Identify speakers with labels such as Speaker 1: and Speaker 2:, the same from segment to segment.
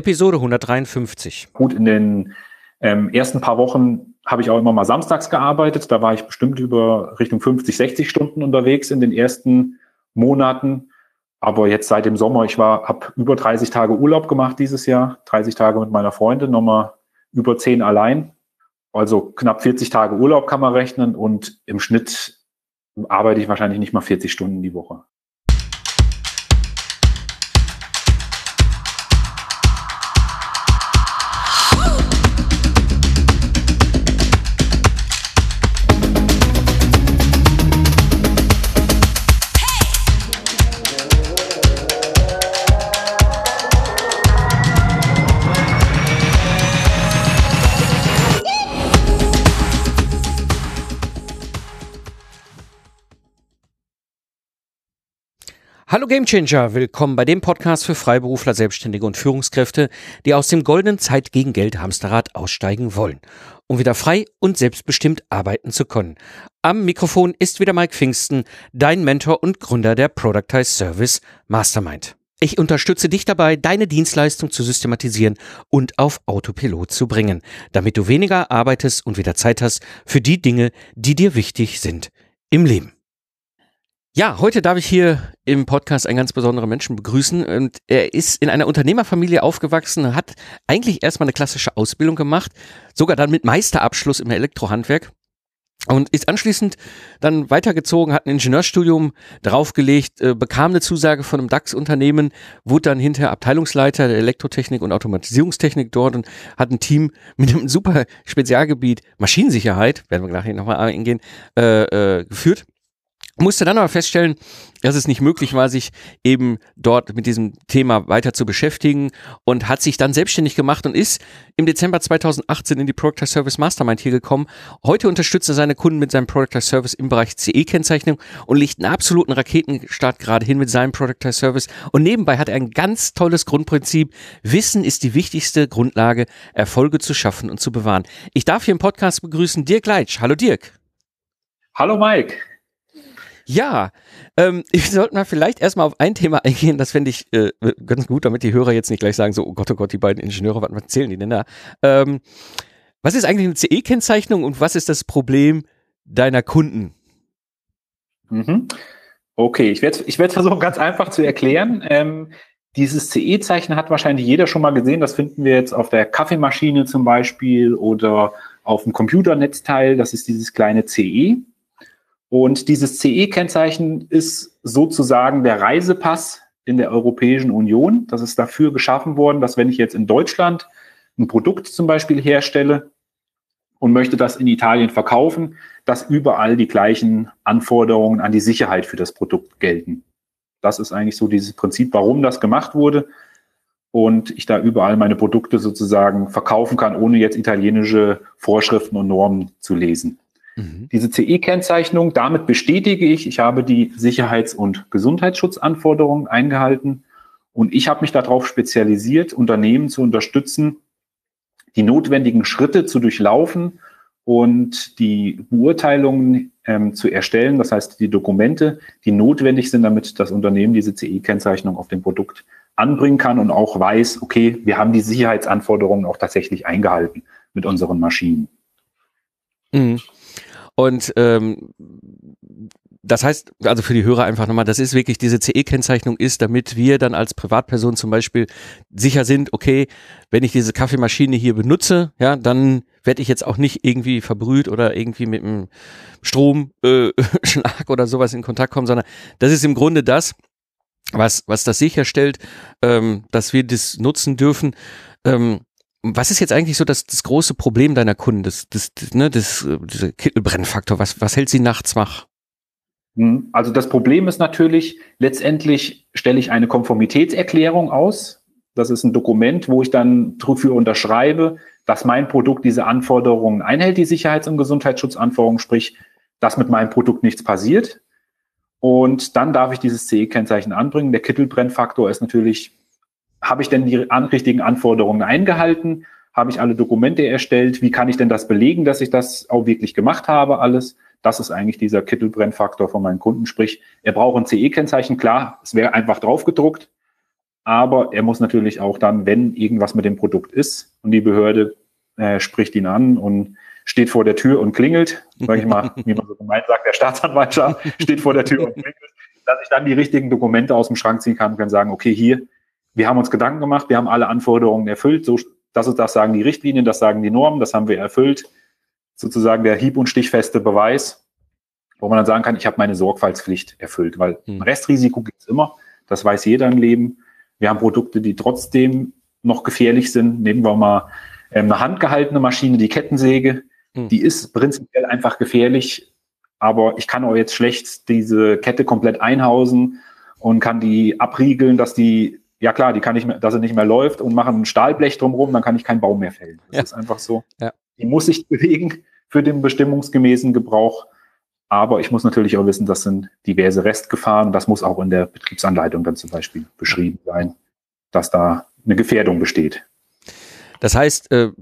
Speaker 1: Episode 153.
Speaker 2: Gut, in den ähm, ersten paar Wochen habe ich auch immer mal samstags gearbeitet. Da war ich bestimmt über Richtung 50, 60 Stunden unterwegs in den ersten Monaten. Aber jetzt seit dem Sommer, ich war, habe über 30 Tage Urlaub gemacht dieses Jahr, 30 Tage mit meiner Freundin, nochmal über 10 allein. Also knapp 40 Tage Urlaub kann man rechnen und im Schnitt arbeite ich wahrscheinlich nicht mal 40 Stunden die Woche.
Speaker 1: Hallo Gamechanger, willkommen bei dem Podcast für Freiberufler, Selbstständige und Führungskräfte, die aus dem goldenen Zeit gegen Geld Hamsterrad aussteigen wollen, um wieder frei und selbstbestimmt arbeiten zu können. Am Mikrofon ist wieder Mike Pfingsten, dein Mentor und Gründer der Productize Service Mastermind. Ich unterstütze dich dabei, deine Dienstleistung zu systematisieren und auf Autopilot zu bringen, damit du weniger arbeitest und wieder Zeit hast für die Dinge, die dir wichtig sind im Leben. Ja, heute darf ich hier im Podcast einen ganz besonderen Menschen begrüßen. Und er ist in einer Unternehmerfamilie aufgewachsen, hat eigentlich erstmal eine klassische Ausbildung gemacht, sogar dann mit Meisterabschluss im Elektrohandwerk und ist anschließend dann weitergezogen, hat ein Ingenieurstudium draufgelegt, äh, bekam eine Zusage von einem DAX-Unternehmen, wurde dann hinterher Abteilungsleiter der Elektrotechnik und Automatisierungstechnik dort und hat ein Team mit einem super Spezialgebiet Maschinensicherheit, werden wir gleich nochmal eingehen, äh, äh, geführt musste dann aber feststellen, dass es nicht möglich war, sich eben dort mit diesem Thema weiter zu beschäftigen und hat sich dann selbstständig gemacht und ist im Dezember 2018 in die Product Service Mastermind hier gekommen. Heute unterstützt er seine Kunden mit seinem Product Service im Bereich CE-Kennzeichnung und legt einen absoluten Raketenstart gerade hin mit seinem Product Service. Und nebenbei hat er ein ganz tolles Grundprinzip. Wissen ist die wichtigste Grundlage, Erfolge zu schaffen und zu bewahren. Ich darf hier im Podcast begrüßen Dirk Leitsch. Hallo Dirk.
Speaker 2: Hallo Mike.
Speaker 1: Ja, ähm, wir sollten mal vielleicht erstmal auf ein Thema eingehen, das fände ich äh, ganz gut, damit die Hörer jetzt nicht gleich sagen, so, oh Gott, oh Gott, die beiden Ingenieure, was erzählen die denn da? Ähm, was ist eigentlich eine CE-Kennzeichnung und was ist das Problem deiner Kunden?
Speaker 2: Mhm. Okay, ich werde ich werd versuchen, ganz einfach zu erklären. Ähm, dieses CE-Zeichen hat wahrscheinlich jeder schon mal gesehen. Das finden wir jetzt auf der Kaffeemaschine zum Beispiel oder auf dem Computernetzteil. Das ist dieses kleine CE. Und dieses CE-Kennzeichen ist sozusagen der Reisepass in der Europäischen Union. Das ist dafür geschaffen worden, dass wenn ich jetzt in Deutschland ein Produkt zum Beispiel herstelle und möchte das in Italien verkaufen, dass überall die gleichen Anforderungen an die Sicherheit für das Produkt gelten. Das ist eigentlich so dieses Prinzip, warum das gemacht wurde. Und ich da überall meine Produkte sozusagen verkaufen kann, ohne jetzt italienische Vorschriften und Normen zu lesen. Mhm. Diese CE-Kennzeichnung, damit bestätige ich, ich habe die Sicherheits- und Gesundheitsschutzanforderungen eingehalten und ich habe mich darauf spezialisiert, Unternehmen zu unterstützen, die notwendigen Schritte zu durchlaufen und die Beurteilungen ähm, zu erstellen, das heißt die Dokumente, die notwendig sind, damit das Unternehmen diese CE-Kennzeichnung auf dem Produkt anbringen kann und auch weiß, okay, wir haben die Sicherheitsanforderungen auch tatsächlich eingehalten mit unseren Maschinen.
Speaker 1: Mhm. Und ähm, das heißt, also für die Hörer einfach nochmal, das ist wirklich, diese CE-Kennzeichnung ist, damit wir dann als Privatperson zum Beispiel sicher sind, okay, wenn ich diese Kaffeemaschine hier benutze, ja, dann werde ich jetzt auch nicht irgendwie verbrüht oder irgendwie mit einem Stromschlag äh, oder sowas in Kontakt kommen, sondern das ist im Grunde das, was, was das sicherstellt, ähm, dass wir das nutzen dürfen. Ähm, was ist jetzt eigentlich so das, das große Problem deiner Kunden, das, das, ne, das, Kittelbrennfaktor? Was, was hält sie nachts wach?
Speaker 2: Hm, also das Problem ist natürlich, letztendlich stelle ich eine Konformitätserklärung aus. Das ist ein Dokument, wo ich dann dafür unterschreibe, dass mein Produkt diese Anforderungen einhält, die Sicherheits- und Gesundheitsschutzanforderungen, sprich, dass mit meinem Produkt nichts passiert. Und dann darf ich dieses CE-Kennzeichen anbringen. Der Kittelbrennfaktor ist natürlich habe ich denn die an, richtigen Anforderungen eingehalten? Habe ich alle Dokumente erstellt? Wie kann ich denn das belegen, dass ich das auch wirklich gemacht habe, alles? Das ist eigentlich dieser Kittelbrennfaktor von meinen Kunden. Sprich, er braucht ein CE-Kennzeichen. Klar, es wäre einfach draufgedruckt. aber er muss natürlich auch dann, wenn irgendwas mit dem Produkt ist und die Behörde äh, spricht ihn an und steht vor der Tür und klingelt, sage ich mal, wie man so gemeint sagt, der Staatsanwaltschaft steht vor der Tür und klingelt, dass ich dann die richtigen Dokumente aus dem Schrank ziehen kann und kann sagen, okay, hier, wir haben uns Gedanken gemacht, wir haben alle Anforderungen erfüllt, so, das ist das sagen die Richtlinien, das sagen die Normen, das haben wir erfüllt, sozusagen der hieb- und stichfeste Beweis, wo man dann sagen kann, ich habe meine Sorgfaltspflicht erfüllt, weil hm. Restrisiko gibt es immer, das weiß jeder im Leben. Wir haben Produkte, die trotzdem noch gefährlich sind. Nehmen wir mal ähm, eine handgehaltene Maschine, die Kettensäge. Hm. Die ist prinzipiell einfach gefährlich, aber ich kann auch jetzt schlecht diese Kette komplett einhausen und kann die abriegeln, dass die, ja klar, die kann ich, dass sie nicht mehr läuft und machen ein Stahlblech drumherum, dann kann ich keinen Baum mehr fällen. Das ja. ist einfach so. Ja. Die muss sich bewegen für den bestimmungsgemäßen Gebrauch. Aber ich muss natürlich auch wissen, das sind diverse Restgefahren. Das muss auch in der Betriebsanleitung dann zum Beispiel beschrieben sein, dass da eine Gefährdung besteht.
Speaker 1: Das heißt, äh,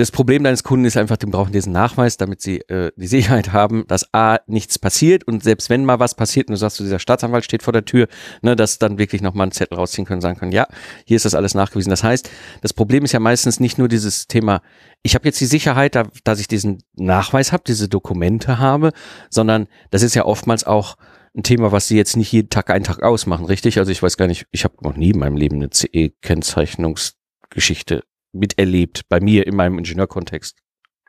Speaker 1: das Problem deines Kunden ist einfach, die brauchen diesen Nachweis, damit sie äh, die Sicherheit haben, dass A, nichts passiert und selbst wenn mal was passiert und du sagst, dieser Staatsanwalt steht vor der Tür, ne, dass dann wirklich nochmal einen Zettel rausziehen können sagen können, ja, hier ist das alles nachgewiesen. Das heißt, das Problem ist ja meistens nicht nur dieses Thema, ich habe jetzt die Sicherheit, da, dass ich diesen Nachweis habe, diese Dokumente habe, sondern das ist ja oftmals auch ein Thema, was sie jetzt nicht jeden Tag einen Tag ausmachen, richtig? Also ich weiß gar nicht, ich habe noch nie in meinem Leben eine CE-Kennzeichnungsgeschichte miterlebt, bei mir in meinem Ingenieurkontext?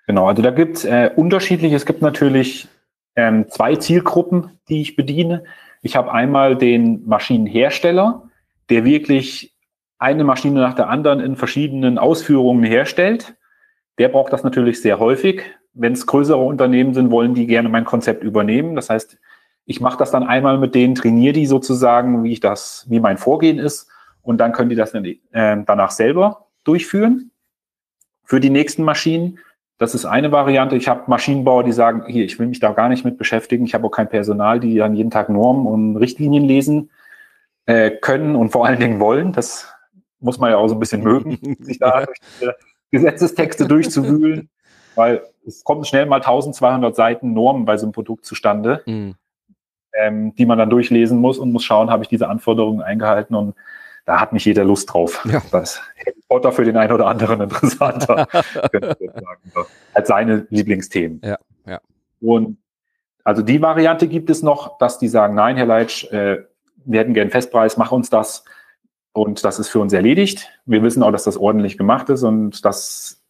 Speaker 2: Genau, also da gibt es äh, unterschiedliche. Es gibt natürlich ähm, zwei Zielgruppen, die ich bediene. Ich habe einmal den Maschinenhersteller, der wirklich eine Maschine nach der anderen in verschiedenen Ausführungen herstellt. Der braucht das natürlich sehr häufig. Wenn es größere Unternehmen sind, wollen die gerne mein Konzept übernehmen. Das heißt, ich mache das dann einmal mit denen, trainiere die sozusagen, wie ich das, wie mein Vorgehen ist, und dann können die das äh, danach selber durchführen für die nächsten Maschinen. Das ist eine Variante. Ich habe Maschinenbauer, die sagen, hier, ich will mich da gar nicht mit beschäftigen. Ich habe auch kein Personal, die dann jeden Tag Normen und Richtlinien lesen äh, können und vor allen Dingen wollen. Das muss man ja auch so ein bisschen mögen, sich da durch diese Gesetzestexte durchzuwühlen, weil es kommen schnell mal 1200 Seiten Normen bei so einem Produkt zustande, mhm. ähm, die man dann durchlesen muss und muss schauen, habe ich diese Anforderungen eingehalten und da hat nicht jeder Lust drauf. Ja. Das Harry Potter für den einen oder anderen interessanter, könnte ich sagen, als seine Lieblingsthemen. Ja, ja. Und also die Variante gibt es noch, dass die sagen, nein, Herr Leitsch, äh, wir hätten gern Festpreis, mach uns das. Und das ist für uns erledigt. Wir wissen auch, dass das ordentlich gemacht ist und dass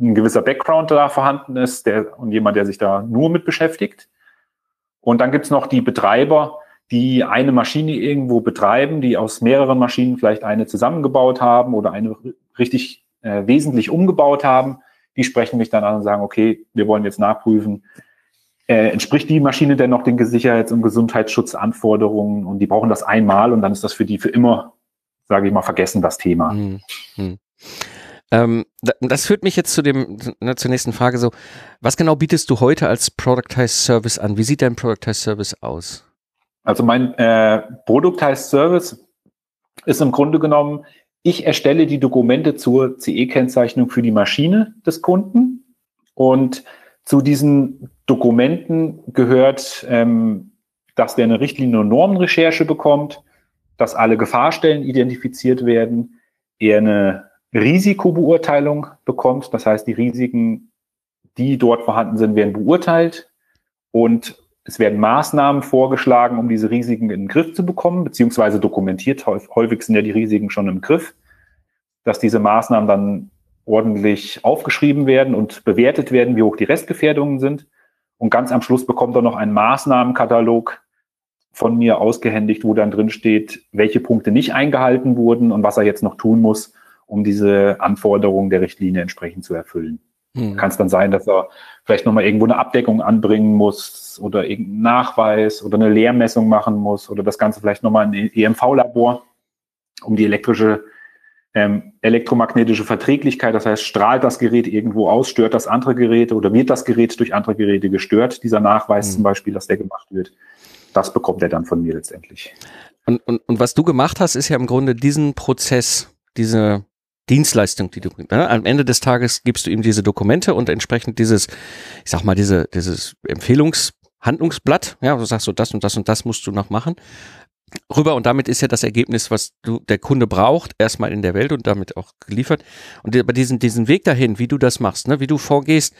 Speaker 2: ein gewisser Background da vorhanden ist der, und jemand, der sich da nur mit beschäftigt. Und dann gibt's noch die Betreiber, die eine Maschine irgendwo betreiben, die aus mehreren Maschinen vielleicht eine zusammengebaut haben oder eine richtig äh, wesentlich umgebaut haben. Die sprechen mich dann an und sagen, okay, wir wollen jetzt nachprüfen, äh, entspricht die Maschine denn noch den Sicherheits- und Gesundheitsschutzanforderungen und die brauchen das einmal und dann ist das für die für immer, sage ich mal, vergessen, das Thema. Hm, hm.
Speaker 1: Ähm, das führt mich jetzt zu dem, ne, zur nächsten Frage so, was genau bietest du heute als Productized Service an? Wie sieht dein Productized Service aus?
Speaker 2: Also mein äh, Produkt heißt Service, ist im Grunde genommen, ich erstelle die Dokumente zur CE-Kennzeichnung für die Maschine des Kunden. Und zu diesen Dokumenten gehört, ähm, dass der eine Richtlinie- und Normenrecherche bekommt, dass alle Gefahrstellen identifiziert werden, er eine Risikobeurteilung bekommt, das heißt, die Risiken, die dort vorhanden sind, werden beurteilt. Und es werden Maßnahmen vorgeschlagen, um diese Risiken in den Griff zu bekommen, beziehungsweise dokumentiert. Häufig sind ja die Risiken schon im Griff, dass diese Maßnahmen dann ordentlich aufgeschrieben werden und bewertet werden, wie hoch die Restgefährdungen sind. Und ganz am Schluss bekommt er noch einen Maßnahmenkatalog von mir ausgehändigt, wo dann drin steht, welche Punkte nicht eingehalten wurden und was er jetzt noch tun muss, um diese Anforderungen der Richtlinie entsprechend zu erfüllen. Hm. Kann es dann sein, dass er vielleicht nochmal irgendwo eine Abdeckung anbringen muss oder irgendeinen Nachweis oder eine Leermessung machen muss oder das Ganze vielleicht nochmal in EMV-Labor, um die elektrische, ähm, elektromagnetische Verträglichkeit, das heißt, strahlt das Gerät irgendwo aus, stört das andere Geräte oder wird das Gerät durch andere Geräte gestört, dieser Nachweis hm. zum Beispiel, dass der gemacht wird. Das bekommt er dann von mir letztendlich.
Speaker 1: Und, und, und was du gemacht hast, ist ja im Grunde diesen Prozess, diese Dienstleistung, die du bringst. Ne? Am Ende des Tages gibst du ihm diese Dokumente und entsprechend dieses, ich sag mal, diese, dieses Empfehlungshandlungsblatt, ja, du sagst so, das und das und das musst du noch machen. rüber und damit ist ja das Ergebnis, was du, der Kunde braucht, erstmal in der Welt und damit auch geliefert. Und aber diesen, diesen Weg dahin, wie du das machst, ne, wie du vorgehst,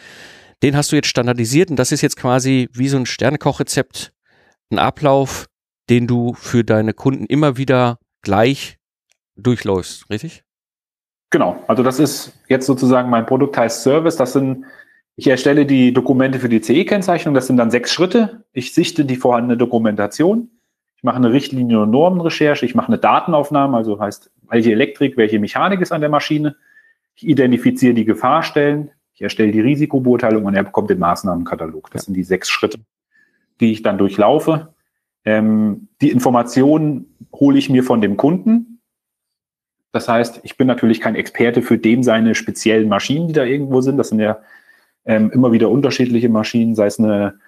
Speaker 1: den hast du jetzt standardisiert und das ist jetzt quasi wie so ein Sternekochrezept, ein Ablauf, den du für deine Kunden immer wieder gleich durchläufst, richtig?
Speaker 2: Genau, also das ist jetzt sozusagen mein Produkt heißt Service. Das sind, ich erstelle die Dokumente für die CE-Kennzeichnung, das sind dann sechs Schritte. Ich sichte die vorhandene Dokumentation, ich mache eine Richtlinie- und Normenrecherche, ich mache eine Datenaufnahme, also heißt, welche Elektrik, welche Mechanik ist an der Maschine. Ich identifiziere die Gefahrstellen, ich erstelle die Risikobeurteilung und er bekommt den Maßnahmenkatalog. Das sind die sechs Schritte, die ich dann durchlaufe. Ähm, die Informationen hole ich mir von dem Kunden. Das heißt, ich bin natürlich kein Experte für dem seine speziellen Maschinen, die da irgendwo sind. Das sind ja ähm, immer wieder unterschiedliche Maschinen, sei es eine,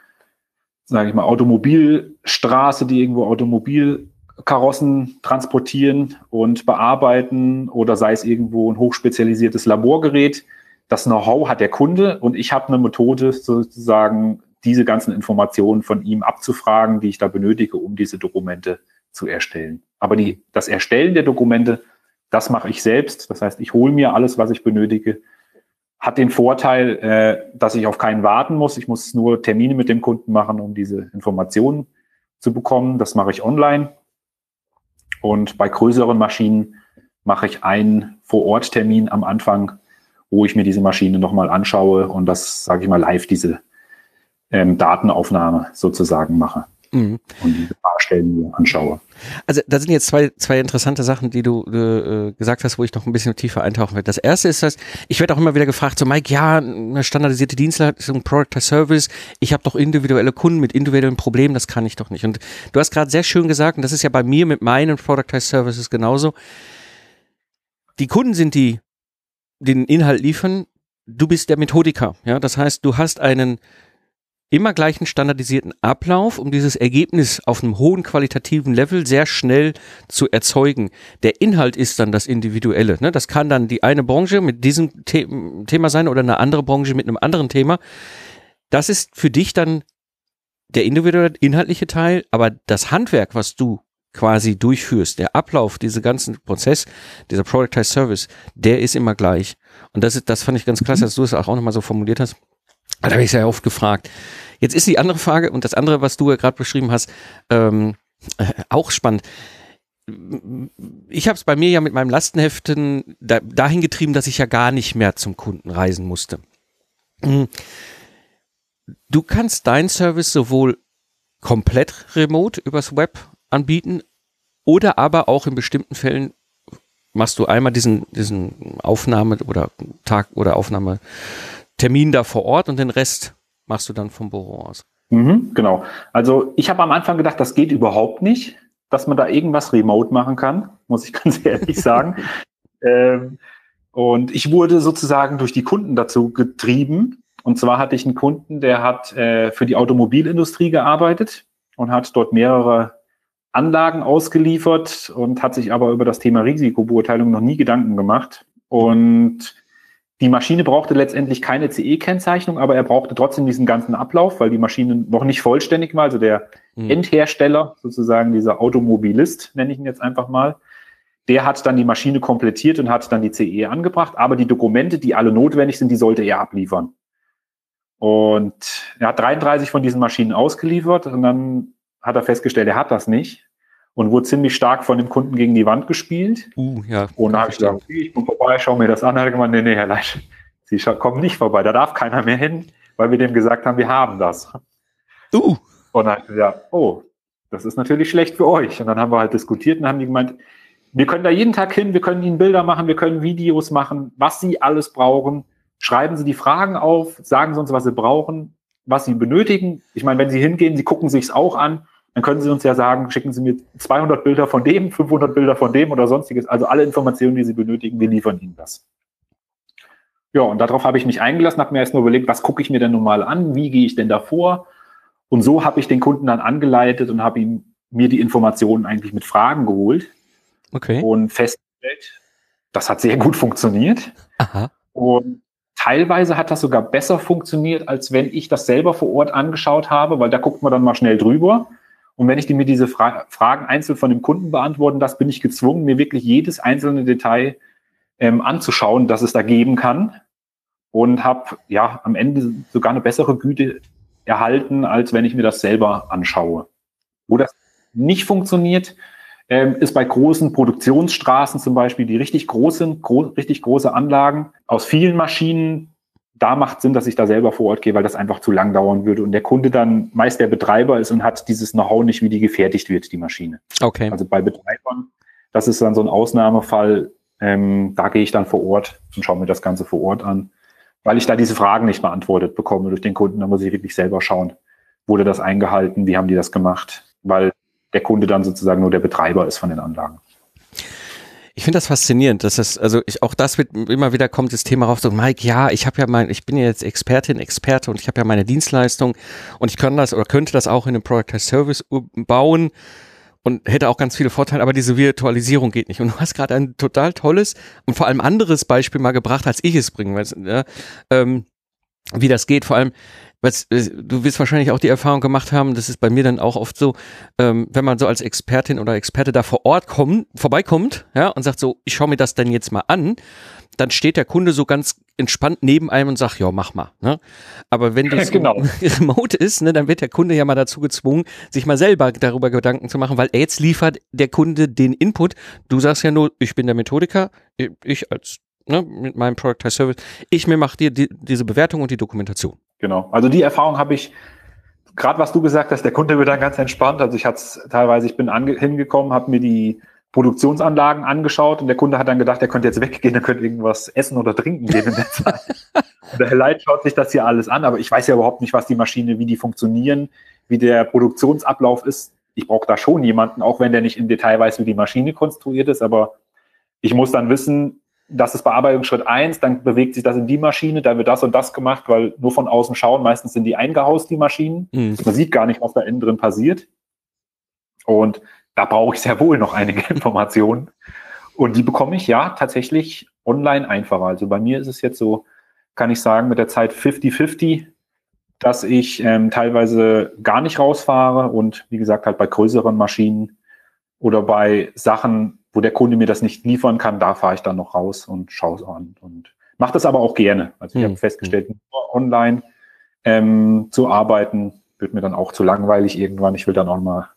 Speaker 2: sage ich mal, Automobilstraße, die irgendwo Automobilkarossen transportieren und bearbeiten, oder sei es irgendwo ein hochspezialisiertes Laborgerät. Das Know-how hat der Kunde und ich habe eine Methode sozusagen diese ganzen Informationen von ihm abzufragen, die ich da benötige, um diese Dokumente zu erstellen. Aber die, das Erstellen der Dokumente, das mache ich selbst. Das heißt, ich hole mir alles, was ich benötige. Hat den Vorteil, äh, dass ich auf keinen warten muss. Ich muss nur Termine mit dem Kunden machen, um diese Informationen zu bekommen. Das mache ich online. Und bei größeren Maschinen mache ich einen Vor-Ort-Termin am Anfang, wo ich mir diese Maschine nochmal anschaue und das, sage ich mal, live diese ähm, Datenaufnahme sozusagen mache mhm. und diese Fahrstellen mir anschaue.
Speaker 1: Also da sind jetzt zwei, zwei interessante Sachen, die du äh, gesagt hast, wo ich noch ein bisschen tiefer eintauchen werde. Das erste ist, dass ich werde auch immer wieder gefragt, so Mike, ja, eine standardisierte Dienstleistung, Product as Service, ich habe doch individuelle Kunden mit individuellen Problemen, das kann ich doch nicht. Und du hast gerade sehr schön gesagt, und das ist ja bei mir mit meinen Product as Services genauso, die Kunden sind die, die den Inhalt liefern, du bist der Methodiker. Ja, das heißt, du hast einen immer gleichen standardisierten Ablauf, um dieses Ergebnis auf einem hohen qualitativen Level sehr schnell zu erzeugen. Der Inhalt ist dann das Individuelle. Ne? Das kann dann die eine Branche mit diesem The Thema sein oder eine andere Branche mit einem anderen Thema. Das ist für dich dann der individuelle inhaltliche Teil, aber das Handwerk, was du quasi durchführst, der Ablauf, dieser ganzen Prozess, dieser Productized Service, der ist immer gleich. Und das ist, das fand ich ganz klasse, dass du es auch nochmal so formuliert hast. Da habe ich sehr oft gefragt. Jetzt ist die andere Frage und das andere, was du ja gerade beschrieben hast, ähm, äh, auch spannend. Ich habe es bei mir ja mit meinem Lastenheften da, dahin getrieben, dass ich ja gar nicht mehr zum Kunden reisen musste. Hm. Du kannst dein Service sowohl komplett remote übers Web anbieten oder aber auch in bestimmten Fällen machst du einmal diesen, diesen Aufnahme oder Tag oder Aufnahme Termin da vor Ort und den Rest machst du dann vom Büro aus.
Speaker 2: Mhm, genau. Also ich habe am Anfang gedacht, das geht überhaupt nicht, dass man da irgendwas remote machen kann, muss ich ganz ehrlich sagen. ähm, und ich wurde sozusagen durch die Kunden dazu getrieben. Und zwar hatte ich einen Kunden, der hat äh, für die Automobilindustrie gearbeitet und hat dort mehrere Anlagen ausgeliefert und hat sich aber über das Thema Risikobeurteilung noch nie Gedanken gemacht. Und die Maschine brauchte letztendlich keine CE-Kennzeichnung, aber er brauchte trotzdem diesen ganzen Ablauf, weil die Maschine noch nicht vollständig war. Also der mhm. Endhersteller, sozusagen dieser Automobilist, nenne ich ihn jetzt einfach mal, der hat dann die Maschine komplettiert und hat dann die CE angebracht. Aber die Dokumente, die alle notwendig sind, die sollte er abliefern. Und er hat 33 von diesen Maschinen ausgeliefert und dann hat er festgestellt, er hat das nicht und wurde ziemlich stark von dem Kunden gegen die Wand gespielt. Uh, ja. Und dann habe ich gesagt, ich bin vorbei, schau mir das an. Er hat gemeint, nee, nee, Herr Leitsch, Sie kommen nicht vorbei, da darf keiner mehr hin, weil wir dem gesagt haben, wir haben das. Uh. Und dann hat er gesagt, oh, das ist natürlich schlecht für euch. Und dann haben wir halt diskutiert und haben die gemeint, wir können da jeden Tag hin, wir können Ihnen Bilder machen, wir können Videos machen, was Sie alles brauchen. Schreiben Sie die Fragen auf, sagen Sie uns, was Sie brauchen, was Sie benötigen. Ich meine, wenn Sie hingehen, Sie gucken sich es auch an dann können Sie uns ja sagen, schicken Sie mir 200 Bilder von dem, 500 Bilder von dem oder sonstiges. Also alle Informationen, die Sie benötigen, wir liefern Ihnen das. Ja, und darauf habe ich mich eingelassen, habe mir erst nur überlegt, was gucke ich mir denn nun mal an, wie gehe ich denn da vor? Und so habe ich den Kunden dann angeleitet und habe ihm mir die Informationen eigentlich mit Fragen geholt. Okay. Und festgestellt, das hat sehr gut funktioniert. Aha. Und teilweise hat das sogar besser funktioniert, als wenn ich das selber vor Ort angeschaut habe, weil da guckt man dann mal schnell drüber Und wenn ich mir diese Fra Fragen einzeln von dem Kunden beantworten lasse, bin ich gezwungen, mir wirklich jedes einzelne Detail ähm, anzuschauen, das es da geben kann. Und habe ja am Ende sogar eine bessere Güte erhalten, als wenn ich mir das selber anschaue. Wo das nicht funktioniert, ähm, ist bei großen Produktionsstraßen zum Beispiel, die richtig großen, gro richtig große Anlagen aus vielen Maschinen. Da macht Sinn, dass ich da selber vor Ort gehe, weil das einfach zu lang dauern würde und der Kunde dann meist der Betreiber ist und hat dieses Know-how nicht, wie die gefertigt wird, die Maschine.
Speaker 1: Okay.
Speaker 2: Also bei Betreibern, das ist dann so ein Ausnahmefall. Ähm, da gehe ich dann vor Ort und schaue mir das Ganze vor Ort an, weil ich da diese Fragen nicht beantwortet bekomme durch den Kunden. Da muss ich wirklich selber schauen, wurde das eingehalten, wie haben die das gemacht, weil der Kunde dann sozusagen nur der Betreiber ist von den Anlagen.
Speaker 1: Ich finde das faszinierend, dass das, also ich, auch das wird immer wieder kommt das Thema rauf, so Mike, ja, ich habe ja mein, ich bin ja jetzt Expertin, Experte und ich habe ja meine Dienstleistung und ich kann das oder könnte das auch in einem Product as Service bauen und hätte auch ganz viele Vorteile, aber diese Virtualisierung geht nicht. Und du hast gerade ein total tolles und vor allem anderes Beispiel mal gebracht, als ich es bringen will, ja, ähm, wie das geht. Vor allem, was, äh, du wirst wahrscheinlich auch die Erfahrung gemacht haben, das ist bei mir dann auch oft so, ähm, wenn man so als Expertin oder Experte da vor Ort kommt, vorbeikommt, ja, und sagt so, ich schaue mir das denn jetzt mal an, dann steht der Kunde so ganz entspannt neben einem und sagt, ja, mach mal. Ne? Aber wenn das
Speaker 2: genau.
Speaker 1: remote ist, ne, dann wird der Kunde ja mal dazu gezwungen, sich mal selber darüber Gedanken zu machen, weil jetzt liefert der Kunde den Input. Du sagst ja nur, ich bin der Methodiker, ich als ne, mit meinem Product Service, ich mir mache dir die, diese Bewertung und die Dokumentation.
Speaker 2: Genau. Also die Erfahrung habe ich, gerade was du gesagt hast, der Kunde wird dann ganz entspannt. Also ich hatte es teilweise, ich bin hingekommen, habe mir die Produktionsanlagen angeschaut und der Kunde hat dann gedacht, er könnte jetzt weggehen, er könnte irgendwas essen oder trinken gehen in der Zeit. der Herr Leit schaut sich das hier alles an, aber ich weiß ja überhaupt nicht, was die Maschine, wie die funktionieren, wie der Produktionsablauf ist. Ich brauche da schon jemanden, auch wenn der nicht im Detail weiß, wie die Maschine konstruiert ist, aber ich muss dann wissen, das ist Bearbeitungsschritt eins, dann bewegt sich das in die Maschine, dann wird das und das gemacht, weil nur von außen schauen, meistens sind die eingehaust, die Maschinen. Mhm. Man sieht gar nicht, was da innen drin passiert. Und da brauche ich sehr wohl noch einige Informationen. Und die bekomme ich ja tatsächlich online einfacher. Also bei mir ist es jetzt so, kann ich sagen, mit der Zeit 50-50, dass ich ähm, teilweise gar nicht rausfahre und wie gesagt halt bei größeren Maschinen oder bei Sachen, wo der Kunde mir das nicht liefern kann, da fahre ich dann noch raus und schaue es an und mache das aber auch gerne. Also ich hm. habe festgestellt, nur online ähm, zu arbeiten wird mir dann auch zu langweilig irgendwann. Ich will dann auch mal,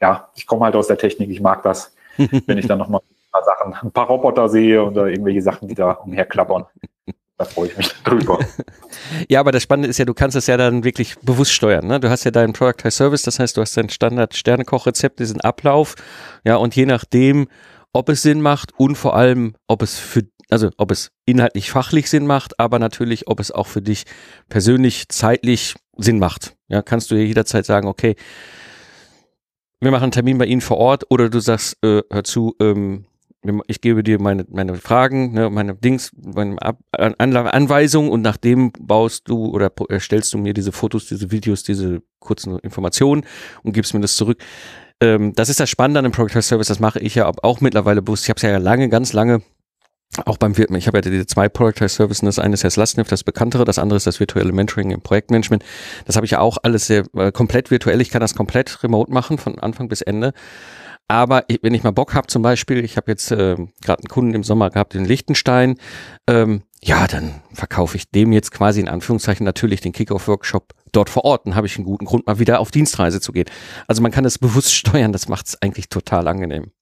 Speaker 2: ja, ich komme halt aus der Technik, ich mag das, wenn ich dann noch mal ein paar Sachen, ein paar Roboter sehe oder irgendwelche Sachen, die da umherklappern. Da freue ich mich drüber.
Speaker 1: ja, aber das Spannende ist ja, du kannst es ja dann wirklich bewusst steuern. Ne? Du hast ja deinen Product High Service, das heißt, du hast dein Standard Sternekochrezept, diesen Ablauf. Ja, und je nachdem, ob es Sinn macht und vor allem, ob es für, also ob es inhaltlich fachlich Sinn macht, aber natürlich, ob es auch für dich persönlich zeitlich Sinn macht. Ja, kannst du jederzeit sagen, okay, wir machen einen Termin bei Ihnen vor Ort oder du sagst, äh, hör zu, ähm, ich gebe dir meine, meine Fragen, ne, meine Dings, meine Ab An Anweisungen und nachdem baust du oder erstellst du mir diese Fotos, diese Videos, diese kurzen Informationen und gibst mir das zurück ähm, das ist das Spannende an dem Product Service, das mache ich ja auch mittlerweile bewusst. Ich habe es ja lange, ganz lange auch beim ich habe ja diese zwei Product Services, das eine ist das Lastniff, das bekanntere, das andere ist das virtuelle Mentoring im Projektmanagement. Das habe ich ja auch alles sehr äh, komplett virtuell. Ich kann das komplett remote machen von Anfang bis Ende. Aber ich, wenn ich mal Bock habe, zum Beispiel, ich habe jetzt äh, gerade einen Kunden im Sommer gehabt in Liechtenstein, ähm, ja, dann verkaufe ich dem jetzt quasi in Anführungszeichen natürlich den Kickoff-Workshop dort vor Ort. Dann habe ich einen guten Grund, mal wieder auf Dienstreise zu gehen. Also man kann es bewusst steuern, das macht es eigentlich total angenehm.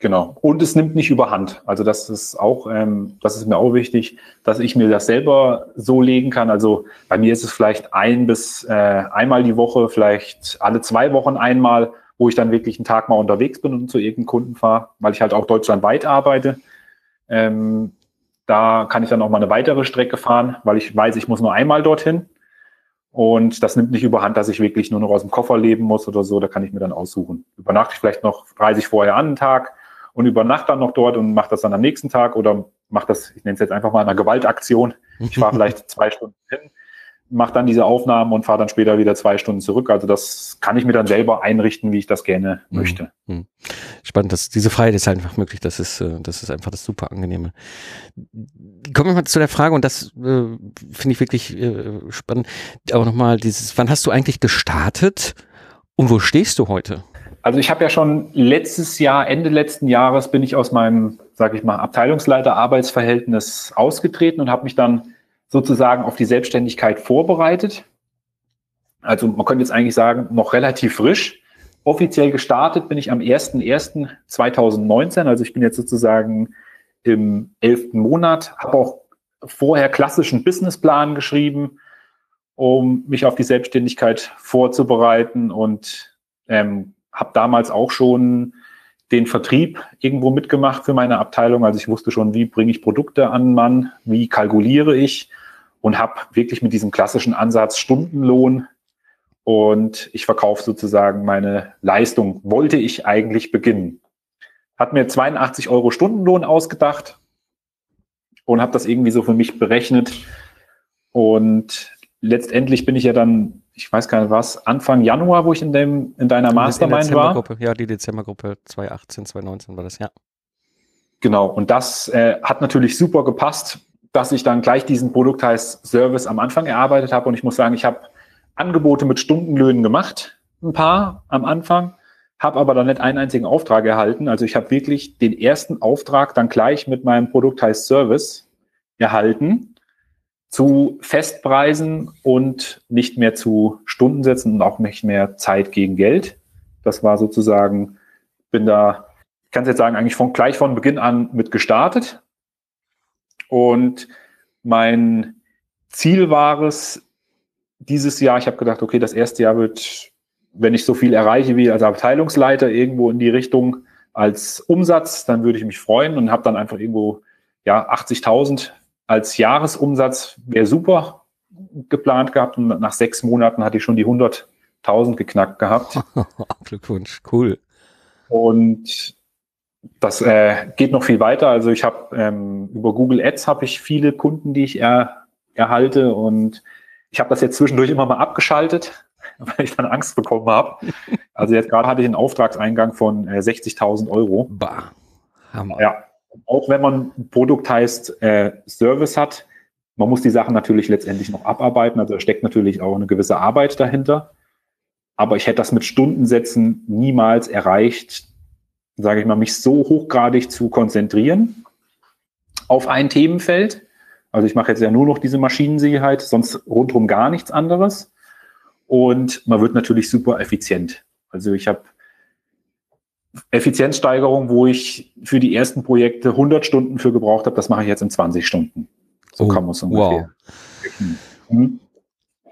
Speaker 2: Genau. Und es nimmt nicht überhand. Also das ist auch, ähm, das ist mir auch wichtig, dass ich mir das selber so legen kann. Also bei mir ist es vielleicht ein bis äh, einmal die Woche, vielleicht alle zwei Wochen einmal, wo ich dann wirklich einen Tag mal unterwegs bin und zu irgendeinem Kunden fahre, weil ich halt auch deutschlandweit arbeite. Ähm, da kann ich dann auch mal eine weitere Strecke fahren, weil ich weiß, ich muss nur einmal dorthin. Und das nimmt nicht überhand, dass ich wirklich nur noch aus dem Koffer leben muss oder so. Da kann ich mir dann aussuchen. Übernachte ich vielleicht noch, reise ich vorher an einen Tag und übernachte dann noch dort und mache das dann am nächsten Tag oder mache das, ich nenne es jetzt einfach mal eine Gewaltaktion. Ich fahre vielleicht zwei Stunden hin, mache dann diese Aufnahmen und fahre dann später wieder zwei Stunden zurück. Also das kann ich mir dann selber einrichten, wie ich das gerne mhm. möchte.
Speaker 1: Mhm. Spannend, dass diese Freiheit ist einfach möglich. Das ist, äh, das ist einfach das super angenehme. Kommen wir mal zu der Frage und das äh, finde ich wirklich äh, spannend. Aber nochmal dieses, wann hast du eigentlich gestartet? Und wo stehst du heute?
Speaker 2: Also ich habe ja schon letztes Jahr, Ende letzten Jahres, bin ich aus meinem, sage ich mal, Abteilungsleiter-Arbeitsverhältnis ausgetreten und habe mich dann sozusagen auf die Selbstständigkeit vorbereitet. Also man könnte jetzt eigentlich sagen, noch relativ frisch. Offiziell gestartet bin ich am 01.01.2019, also ich bin jetzt sozusagen im elften Monat, habe auch vorher klassischen Businessplan geschrieben, um mich auf die Selbstständigkeit vorzubereiten und ähm, habe damals auch schon den Vertrieb irgendwo mitgemacht für meine Abteilung. Also ich wusste schon, wie bringe ich Produkte an Mann, wie kalkuliere ich und habe wirklich mit diesem klassischen Ansatz Stundenlohn und ich verkaufe sozusagen meine Leistung, wollte ich eigentlich beginnen. Hat mir 82 Euro Stundenlohn ausgedacht und habe das irgendwie so für mich berechnet. Und letztendlich bin ich ja dann ich weiß gar nicht was, Anfang Januar, wo ich in, dem, in deiner Mastermind in war.
Speaker 1: Ja, die Dezembergruppe 2018, 2019 war das, ja.
Speaker 2: Genau, und das äh, hat natürlich super gepasst, dass ich dann gleich diesen Produkt heißt Service am Anfang erarbeitet habe. Und ich muss sagen, ich habe Angebote mit Stundenlöhnen gemacht, ein paar am Anfang, habe aber dann nicht einen einzigen Auftrag erhalten. Also ich habe wirklich den ersten Auftrag dann gleich mit meinem Produkt heißt Service erhalten zu Festpreisen und nicht mehr zu Stundensätzen und auch nicht mehr Zeit gegen Geld. Das war sozusagen, bin da, ich kann es jetzt sagen, eigentlich von gleich von Beginn an mit gestartet. Und mein Ziel war es, dieses Jahr, ich habe gedacht, okay, das erste Jahr wird, wenn ich so viel erreiche wie als Abteilungsleiter irgendwo in die Richtung als Umsatz, dann würde ich mich freuen und habe dann einfach irgendwo ja 80.000 als Jahresumsatz wäre super geplant gehabt und nach sechs Monaten hatte ich schon die 100.000 geknackt gehabt.
Speaker 1: Glückwunsch, cool.
Speaker 2: Und das äh, geht noch viel weiter. Also ich habe ähm, über Google Ads habe ich viele Kunden, die ich er, erhalte und ich habe das jetzt zwischendurch immer mal abgeschaltet, weil ich dann Angst bekommen habe. Also jetzt gerade hatte ich einen Auftragseingang von äh, 60.000 Euro.
Speaker 1: Bah,
Speaker 2: Hammer. Ja, auch wenn man ein Produkt heißt äh, Service hat, man muss die Sachen natürlich letztendlich noch abarbeiten. Also da steckt natürlich auch eine gewisse Arbeit dahinter. Aber ich hätte das mit Stundensätzen niemals erreicht, sage ich mal, mich so hochgradig zu konzentrieren auf ein Themenfeld. Also ich mache jetzt ja nur noch diese Maschinensicherheit, sonst rundherum gar nichts anderes. Und man wird natürlich super effizient. Also ich habe Effizienzsteigerung, wo ich für die ersten Projekte 100 Stunden für gebraucht habe, das mache ich jetzt in 20 Stunden.
Speaker 1: So oh, kann man es ungefähr. Wow. Mhm.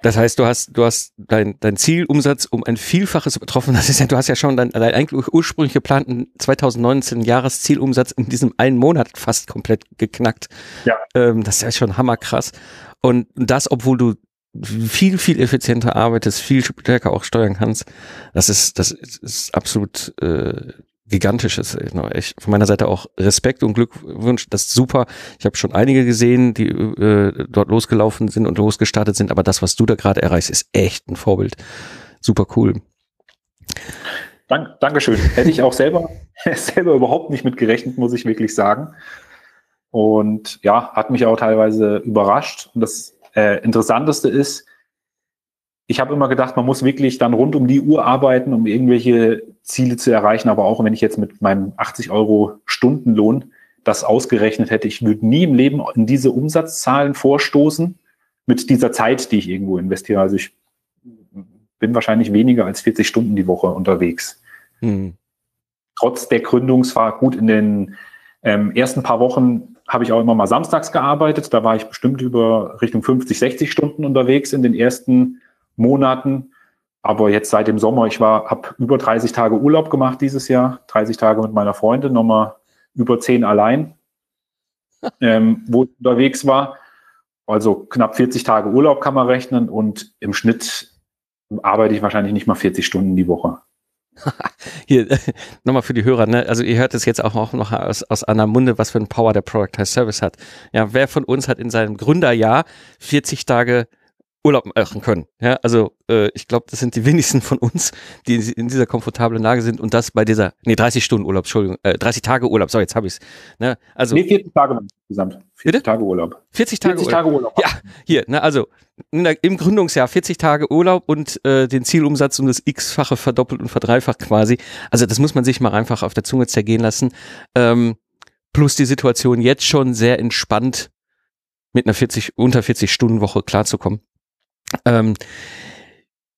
Speaker 1: Das heißt, du hast, du hast dein, dein Zielumsatz um ein Vielfaches übertroffen. Das ist ja, du hast ja schon dein, dein eigentlich ursprünglich geplanten 2019 Jahreszielumsatz in diesem einen Monat fast komplett geknackt.
Speaker 2: Ja.
Speaker 1: Ähm, das ist ja schon hammerkrass. Und das, obwohl du viel, viel effizienter arbeitest, viel stärker auch steuern kannst, das ist, das ist absolut äh, gigantisches. Echt von meiner Seite auch Respekt und Glückwunsch. Das ist super. Ich habe schon einige gesehen, die äh, dort losgelaufen sind und losgestartet sind, aber das, was du da gerade erreichst, ist echt ein Vorbild. Super cool.
Speaker 2: Dank, Dankeschön. Hätte ich auch selber, selber überhaupt nicht mit gerechnet, muss ich wirklich sagen. Und ja, hat mich auch teilweise überrascht. Und das äh, Interessanteste ist, ich habe immer gedacht, man muss wirklich dann rund um die Uhr arbeiten, um irgendwelche Ziele zu erreichen. Aber auch wenn ich jetzt mit meinem 80 Euro Stundenlohn das ausgerechnet hätte, ich würde nie im Leben in diese Umsatzzahlen vorstoßen mit dieser Zeit, die ich irgendwo investiere. Also ich bin wahrscheinlich weniger als 40 Stunden die Woche unterwegs. Hm. Trotz der Gründungsfahrt, gut in den ähm, ersten paar Wochen habe ich auch immer mal samstags gearbeitet. Da war ich bestimmt über Richtung 50, 60 Stunden unterwegs in den ersten Monaten. Aber jetzt seit dem Sommer, ich war, habe über 30 Tage Urlaub gemacht dieses Jahr, 30 Tage mit meiner Freundin, nochmal über 10 allein, ähm, wo ich unterwegs war. Also knapp 40 Tage Urlaub kann man rechnen und im Schnitt arbeite ich wahrscheinlich nicht mal 40 Stunden die Woche.
Speaker 1: Hier, nochmal für die Hörer, ne? Also ihr hört es jetzt auch noch aus, aus einer Munde, was für ein Power der Productized Service hat. Ja, wer von uns hat in seinem Gründerjahr 40 Tage Urlaub machen können. Ja, also äh, ich glaube, das sind die wenigsten von uns, die in dieser komfortablen Lage sind und das bei dieser, nee, 30 Stunden Urlaub, Entschuldigung, äh, 30 Tage Urlaub, so jetzt habe ich es. Ne? Also,
Speaker 2: nee, 40 Tage insgesamt. 40
Speaker 1: Bitte?
Speaker 2: Tage Urlaub.
Speaker 1: 40 Tage
Speaker 2: 40
Speaker 1: Urlaub.
Speaker 2: Tage Urlaub.
Speaker 1: Ja, hier, ne, also der, im Gründungsjahr 40 Tage Urlaub und äh, den Zielumsatz um das x-fache verdoppelt und verdreifacht quasi. Also das muss man sich mal einfach auf der Zunge zergehen lassen. Ähm, plus die Situation jetzt schon sehr entspannt mit einer 40, unter 40 Stunden Woche klarzukommen. Ähm,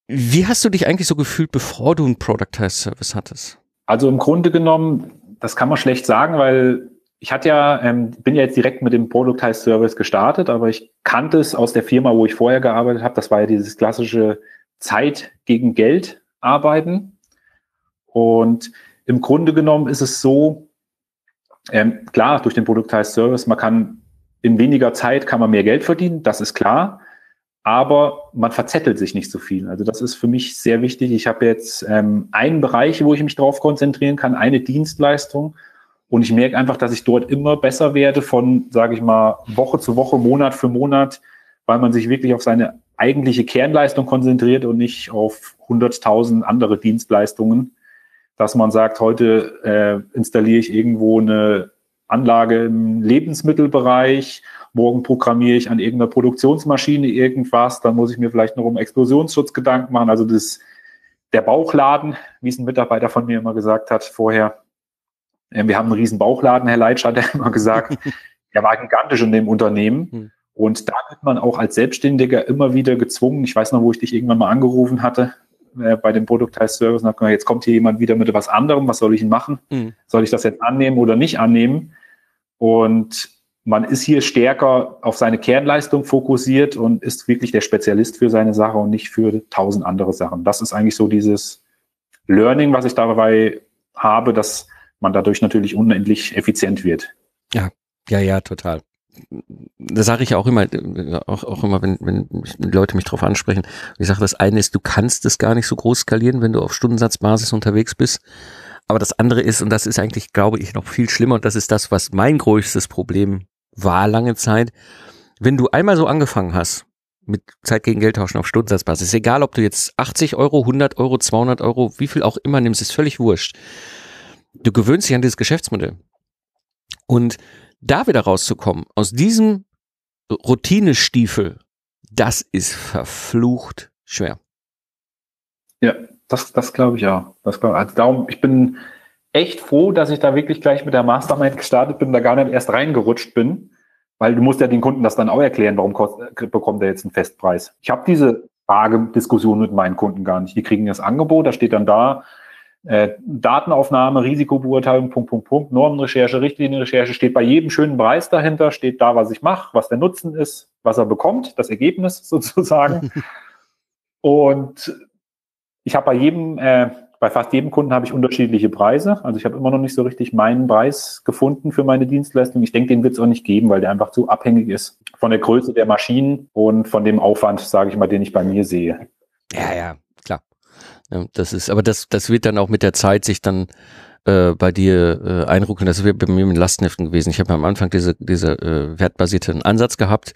Speaker 1: wie hast du dich eigentlich so gefühlt, bevor du einen Productized Service hattest?
Speaker 2: Also im Grunde genommen, das kann man schlecht sagen, weil ich hatte ja, ähm, bin ja jetzt direkt mit dem Productized Service gestartet, aber ich kannte es aus der Firma, wo ich vorher gearbeitet habe. Das war ja dieses klassische Zeit gegen Geld arbeiten. Und im Grunde genommen ist es so, ähm, klar, durch den Productized Service, man kann in weniger Zeit kann man mehr Geld verdienen, das ist klar aber man verzettelt sich nicht so viel. Also das ist für mich sehr wichtig. Ich habe jetzt ähm, einen Bereich, wo ich mich darauf konzentrieren kann, eine Dienstleistung. Und ich merke einfach, dass ich dort immer besser werde von, sage ich mal, Woche zu Woche, Monat für Monat, weil man sich wirklich auf seine eigentliche Kernleistung konzentriert und nicht auf 100.000 andere Dienstleistungen. Dass man sagt, heute äh, installiere ich irgendwo eine Anlage im Lebensmittelbereich morgen programmiere ich an irgendeiner Produktionsmaschine irgendwas, dann muss ich mir vielleicht noch um Explosionsschutz Gedanken machen. Also das, der Bauchladen, wie es ein Mitarbeiter von mir immer gesagt hat vorher, äh, wir haben einen riesen Bauchladen, Herr Leitsch hat er immer gesagt, der war gigantisch in dem Unternehmen. Hm. Und da wird man auch als Selbstständiger immer wieder gezwungen. Ich weiß noch, wo ich dich irgendwann mal angerufen hatte äh, bei dem Produktized Service und habe gesagt, jetzt kommt hier jemand wieder mit was anderem, was soll ich denn machen? Mhm. Soll ich das jetzt annehmen oder nicht annehmen? Und man ist hier stärker auf seine Kernleistung fokussiert und ist wirklich der Spezialist für seine Sache und nicht für tausend andere Sachen. Das ist eigentlich so dieses Learning, was ich dabei habe, dass man dadurch natürlich unendlich effizient wird.
Speaker 1: Ja, ja, ja, total. Das sage ich auch immer, auch, auch immer, wenn, wenn Leute mich darauf ansprechen. Ich sage, das eine ist, du kannst es gar nicht so groß skalieren, wenn du auf Stundensatzbasis unterwegs bist. Aber das andere ist, und das ist eigentlich, glaube ich, noch viel schlimmer, und das ist das, was mein größtes Problem war lange Zeit, wenn du einmal so angefangen hast, mit Zeit gegen Geld tauschen auf Stundensatzbasis, egal ob du jetzt 80 Euro, 100 Euro, 200 Euro, wie viel auch immer nimmst, ist völlig wurscht. Du gewöhnst dich an dieses Geschäftsmodell. Und da wieder rauszukommen, aus diesem Routinestiefel, das ist verflucht schwer.
Speaker 2: Ja, das, das glaube ich auch. Das glaub, also darum, ich bin, echt froh, dass ich da wirklich gleich mit der Mastermind gestartet bin, da gar nicht erst reingerutscht bin, weil du musst ja den Kunden das dann auch erklären, warum bekommt er jetzt einen Festpreis. Ich habe diese Frage, Diskussion mit meinen Kunden gar nicht. Die kriegen das Angebot, da steht dann da, äh, Datenaufnahme, Risikobeurteilung, Punkt, Punkt, Punkt, Normenrecherche, Richtlinienrecherche, steht bei jedem schönen Preis dahinter, steht da, was ich mache, was der Nutzen ist, was er bekommt, das Ergebnis sozusagen. Und ich habe bei jedem äh, bei fast jedem Kunden habe ich unterschiedliche Preise. Also ich habe immer noch nicht so richtig meinen Preis gefunden für meine Dienstleistung. Ich denke, den wird es auch nicht geben, weil der einfach zu abhängig ist von der Größe der Maschinen und von dem Aufwand, sage ich mal, den ich bei mir sehe.
Speaker 1: Ja, ja. Ja, das ist, aber das, das wird dann auch mit der Zeit sich dann äh, bei dir äh, einrucken. Das wird bei mir mit Lastenheften gewesen. Ich habe am Anfang diese, diese äh, wertbasierten Ansatz gehabt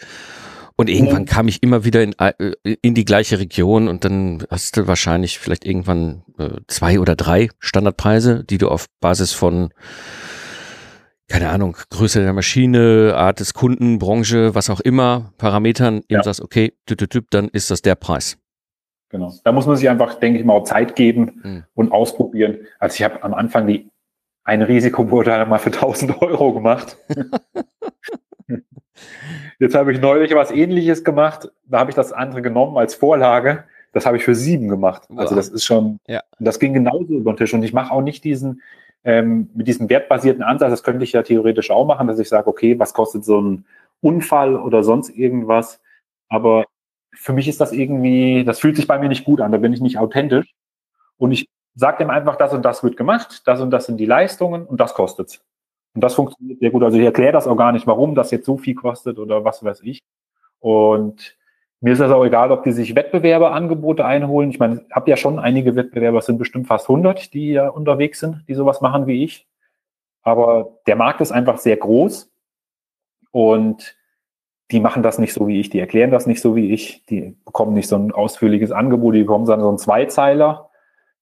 Speaker 1: und irgendwann kam ich immer wieder in, äh, in die gleiche Region und dann hast du wahrscheinlich vielleicht irgendwann äh, zwei oder drei Standardpreise, die du auf Basis von keine Ahnung, Größe der Maschine, Art des Kunden, Branche, was auch immer, Parametern, eben ja. sagst, okay, dann ist das der Preis.
Speaker 2: Genau. Da muss man sich einfach, denke ich mal, auch Zeit geben hm. und ausprobieren. Also ich habe am Anfang die eine Risikobeurteilung mal für 1000 Euro gemacht. Jetzt habe ich neulich was ähnliches gemacht. Da habe ich das andere genommen als Vorlage. Das habe ich für sieben gemacht. Wow. Also das ist schon, ja. das ging genauso über den Tisch. Und ich mache auch nicht diesen, ähm, mit diesem wertbasierten Ansatz, das könnte ich ja theoretisch auch machen, dass ich sage, okay, was kostet so ein Unfall oder sonst irgendwas. Aber für mich ist das irgendwie, das fühlt sich bei mir nicht gut an, da bin ich nicht authentisch. Und ich sage dem einfach, das und das wird gemacht, das und das sind die Leistungen und das kostet's. Und das funktioniert sehr gut. Also ich erkläre das auch gar nicht, warum das jetzt so viel kostet oder was weiß ich. Und mir ist das auch egal, ob die sich Wettbewerberangebote einholen. Ich meine, ich habe ja schon einige Wettbewerber, es sind bestimmt fast 100, die ja unterwegs sind, die sowas machen wie ich. Aber der Markt ist einfach sehr groß und die machen das nicht so wie ich, die erklären das nicht so wie ich, die bekommen nicht so ein ausführliches Angebot, die bekommen dann so einen Zweizeiler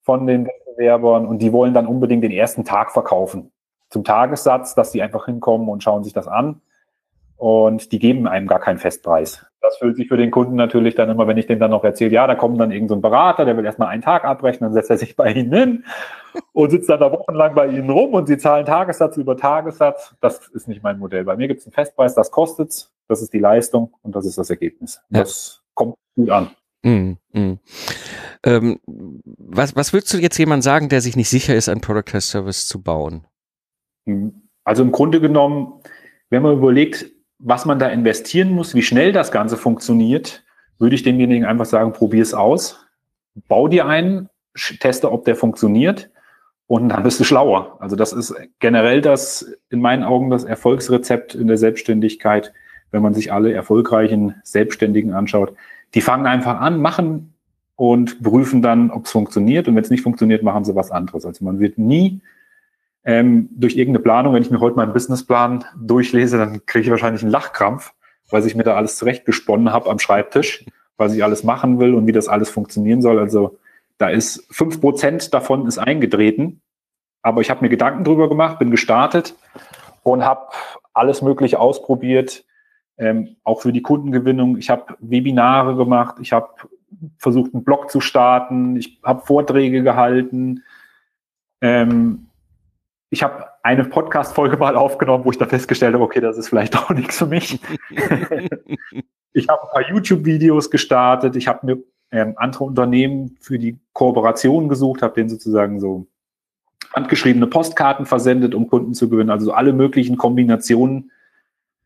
Speaker 2: von den Wettbewerbern und die wollen dann unbedingt den ersten Tag verkaufen. Zum Tagessatz, dass die einfach hinkommen und schauen sich das an und die geben einem gar keinen Festpreis. Das fühlt sich für den Kunden natürlich dann immer, wenn ich dem dann noch erzähle, ja, da kommt dann irgendein so Berater, der will erstmal einen Tag abrechnen, dann setzt er sich bei Ihnen hin und sitzt dann da wochenlang bei Ihnen rum und Sie zahlen Tagessatz über Tagessatz. Das ist nicht mein Modell. Bei mir gibt es einen Festpreis, das kostet's, das ist die Leistung und das ist das Ergebnis. Ja. Das kommt gut an. Mm, mm.
Speaker 1: Ähm, was, was würdest du jetzt jemand sagen, der sich nicht sicher ist, ein Product Test Service zu bauen?
Speaker 2: Also im Grunde genommen, wenn man überlegt, was man da investieren muss, wie schnell das Ganze funktioniert, würde ich demjenigen einfach sagen, probier es aus, bau dir einen, teste, ob der funktioniert und dann bist du schlauer. Also das ist generell das, in meinen Augen, das Erfolgsrezept in der Selbstständigkeit, wenn man sich alle erfolgreichen Selbstständigen anschaut. Die fangen einfach an, machen und prüfen dann, ob es funktioniert. Und wenn es nicht funktioniert, machen sie was anderes. Also man wird nie ähm, durch irgendeine Planung, wenn ich mir heute meinen Businessplan durchlese, dann kriege ich wahrscheinlich einen Lachkrampf, weil ich mir da alles zurechtgesponnen habe am Schreibtisch, was ich alles machen will und wie das alles funktionieren soll. Also da ist fünf Prozent davon ist eingetreten, aber ich habe mir Gedanken drüber gemacht, bin gestartet und habe alles Mögliche ausprobiert, ähm, auch für die Kundengewinnung. Ich habe Webinare gemacht, ich habe versucht, einen Blog zu starten, ich habe Vorträge gehalten. Ähm, ich habe eine Podcast-Folge mal aufgenommen, wo ich da festgestellt habe, okay, das ist vielleicht auch nichts für mich. ich habe ein paar YouTube-Videos gestartet, ich habe mir ähm, andere Unternehmen für die Kooperation gesucht, habe denen sozusagen so handgeschriebene Postkarten versendet, um Kunden zu gewinnen. Also so alle möglichen Kombinationen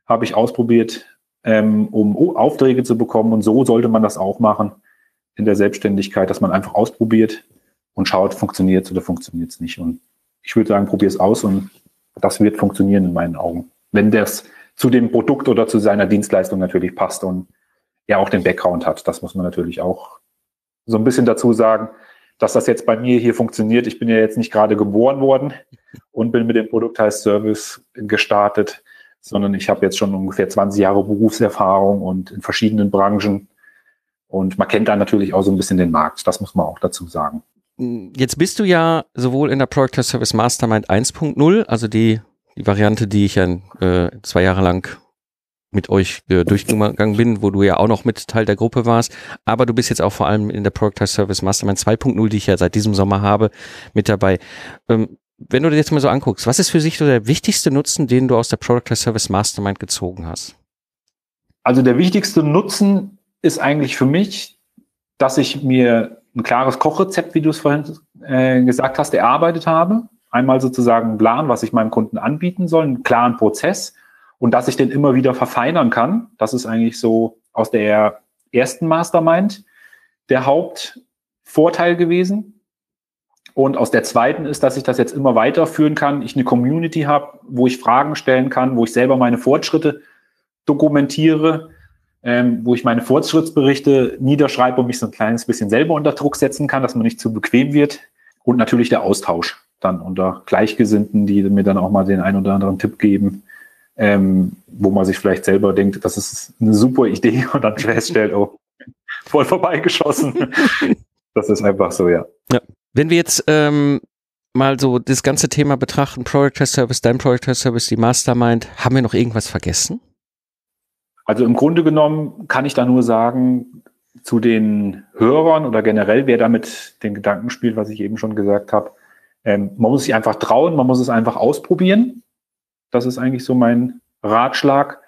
Speaker 2: habe ich ausprobiert, ähm, um Aufträge zu bekommen. Und so sollte man das auch machen in der Selbstständigkeit, dass man einfach ausprobiert und schaut, funktioniert es oder funktioniert es nicht. Und ich würde sagen, probier es aus und das wird funktionieren in meinen Augen. Wenn das zu dem Produkt oder zu seiner Dienstleistung natürlich passt und er auch den Background hat. Das muss man natürlich auch so ein bisschen dazu sagen, dass das jetzt bei mir hier funktioniert. Ich bin ja jetzt nicht gerade geboren worden und bin mit dem Produkt als Service gestartet, sondern ich habe jetzt schon ungefähr 20 Jahre Berufserfahrung und in verschiedenen Branchen. Und man kennt da natürlich auch so ein bisschen den Markt. Das muss man auch dazu sagen.
Speaker 1: Jetzt bist du ja sowohl in der Product Service Mastermind 1.0, also die, die Variante, die ich ja äh, zwei Jahre lang mit euch äh, durchgegangen bin, wo du ja auch noch mit Teil der Gruppe warst, aber du bist jetzt auch vor allem in der Product Service Mastermind 2.0, die ich ja seit diesem Sommer habe, mit dabei. Ähm, wenn du dir jetzt mal so anguckst, was ist für sich der wichtigste Nutzen, den du aus der Product Service Mastermind gezogen hast?
Speaker 2: Also der wichtigste Nutzen ist eigentlich für mich, dass ich mir ein klares Kochrezept, wie du es vorhin äh, gesagt hast, erarbeitet habe. Einmal sozusagen einen Plan, was ich meinem Kunden anbieten soll, einen klaren Prozess und dass ich den immer wieder verfeinern kann. Das ist eigentlich so aus der ersten Mastermind der Hauptvorteil gewesen. Und aus der zweiten ist, dass ich das jetzt immer weiterführen kann. Ich eine Community habe, wo ich Fragen stellen kann, wo ich selber meine Fortschritte dokumentiere, ähm, wo ich meine Fortschrittsberichte niederschreibe und mich so ein kleines bisschen selber unter Druck setzen kann, dass man nicht zu bequem wird. Und natürlich der Austausch dann unter Gleichgesinnten, die mir dann auch mal den einen oder anderen Tipp geben, ähm, wo man sich vielleicht selber denkt, das ist eine super Idee und dann feststellt, oh, voll vorbeigeschossen. das ist einfach so, ja. ja.
Speaker 1: Wenn wir jetzt ähm, mal so das ganze Thema betrachten, Project Test Service, dein Project Test Service, die Mastermind, haben wir noch irgendwas vergessen?
Speaker 2: Also im Grunde genommen kann ich da nur sagen, zu den Hörern oder generell, wer damit den Gedanken spielt, was ich eben schon gesagt habe, ähm, man muss sich einfach trauen, man muss es einfach ausprobieren. Das ist eigentlich so mein Ratschlag.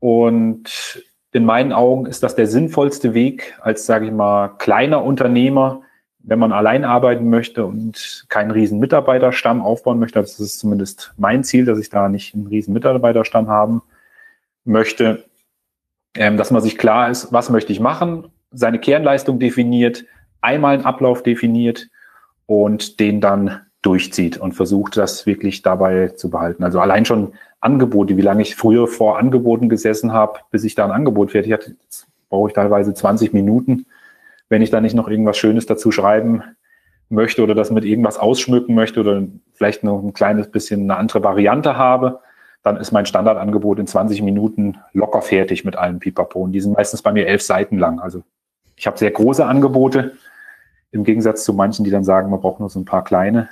Speaker 2: Und in meinen Augen ist das der sinnvollste Weg als, sage ich mal, kleiner Unternehmer, wenn man allein arbeiten möchte und keinen riesen Mitarbeiterstamm aufbauen möchte. Das ist zumindest mein Ziel, dass ich da nicht einen riesen Mitarbeiterstamm haben möchte dass man sich klar ist, was möchte ich machen, seine Kernleistung definiert, einmal einen Ablauf definiert und den dann durchzieht und versucht, das wirklich dabei zu behalten. Also allein schon Angebote, wie lange ich früher vor Angeboten gesessen habe, bis ich da ein Angebot fertig hatte, jetzt brauche ich teilweise 20 Minuten, wenn ich da nicht noch irgendwas Schönes dazu schreiben möchte oder das mit irgendwas ausschmücken möchte oder vielleicht noch ein kleines bisschen eine andere Variante habe, dann ist mein Standardangebot in 20 Minuten locker fertig mit allen Pipapo. Und die sind meistens bei mir elf Seiten lang. Also ich habe sehr große Angebote, im Gegensatz zu manchen, die dann sagen, man braucht nur so ein paar kleine.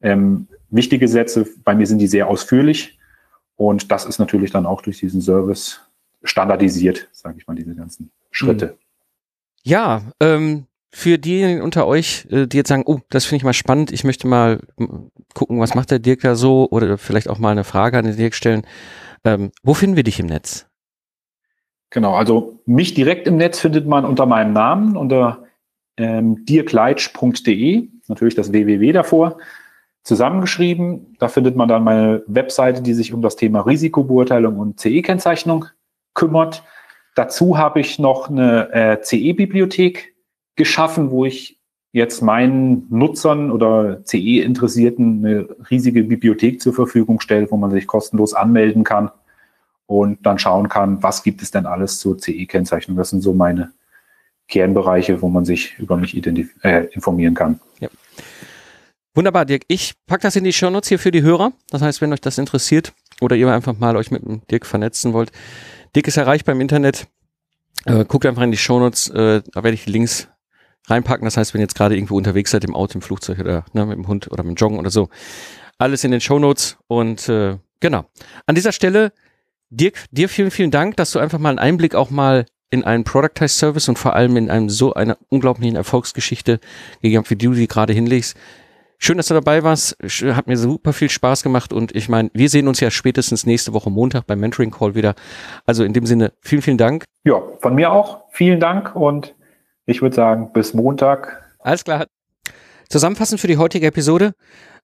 Speaker 2: Ähm, wichtige Sätze, bei mir sind die sehr ausführlich. Und das ist natürlich dann auch durch diesen Service standardisiert, sage ich mal, diese ganzen Schritte. Hm.
Speaker 1: Ja, ähm, für diejenigen unter euch, äh, die jetzt sagen, oh, das finde ich mal spannend, ich möchte mal gucken, was macht der Dirk da so oder vielleicht auch mal eine Frage an den Dirk stellen. Ähm, wo finden wir dich im Netz?
Speaker 2: Genau, also mich direkt im Netz findet man unter meinem Namen, unter ähm, dirkleitsch.de, natürlich das www davor, zusammengeschrieben. Da findet man dann meine Webseite, die sich um das Thema Risikobeurteilung und CE-Kennzeichnung kümmert. Dazu habe ich noch eine äh, CE-Bibliothek geschaffen, wo ich jetzt meinen Nutzern oder CE-Interessierten eine riesige Bibliothek zur Verfügung stelle, wo man sich kostenlos anmelden kann und dann schauen kann, was gibt es denn alles zur CE-Kennzeichnung. Das sind so meine Kernbereiche, wo man sich über mich äh, informieren kann. Ja.
Speaker 1: Wunderbar, Dirk. Ich packe das in die Shownotes hier für die Hörer. Das heißt, wenn euch das interessiert oder ihr einfach mal euch mit dem Dirk vernetzen wollt, Dirk ist erreichbar im Internet. Äh, guckt einfach in die Shownotes, äh, da werde ich die Links reinpacken. Das heißt, wenn ihr jetzt gerade irgendwo unterwegs seid, im Auto, im Flugzeug oder ne, mit dem Hund oder mit dem Joggen oder so, alles in den Shownotes. Und äh, genau. An dieser Stelle, Dirk, dir vielen, vielen Dank, dass du einfach mal einen Einblick auch mal in einen Productized Service und vor allem in einem so einer unglaublichen Erfolgsgeschichte gegeben wie du die gerade hinlegst. Schön, dass du dabei warst. Hat mir super viel Spaß gemacht und ich meine, wir sehen uns ja spätestens nächste Woche Montag beim Mentoring Call wieder. Also in dem Sinne, vielen, vielen Dank.
Speaker 2: Ja, von mir auch. Vielen Dank und ich würde sagen, bis Montag.
Speaker 1: Alles klar. Zusammenfassend für die heutige Episode.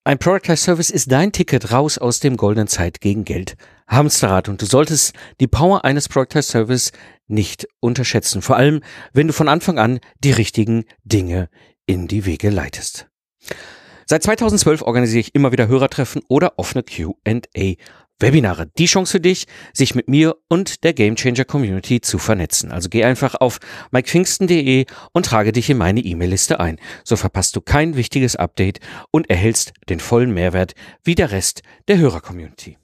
Speaker 1: Ein Productized Service ist dein Ticket raus aus dem goldenen Zeit gegen Geld Hamsterrad und du solltest die Power eines Productized Service nicht unterschätzen. Vor allem, wenn du von Anfang an die richtigen Dinge in die Wege leitest. Seit 2012 organisiere ich immer wieder Hörertreffen oder offene Q&A Webinare. Die Chance für dich, sich mit mir und der Gamechanger Community zu vernetzen. Also geh einfach auf mikepfingsten.de und trage dich in meine E-Mail-Liste ein. So verpasst du kein wichtiges Update und erhältst den vollen Mehrwert wie der Rest der Hörer-Community.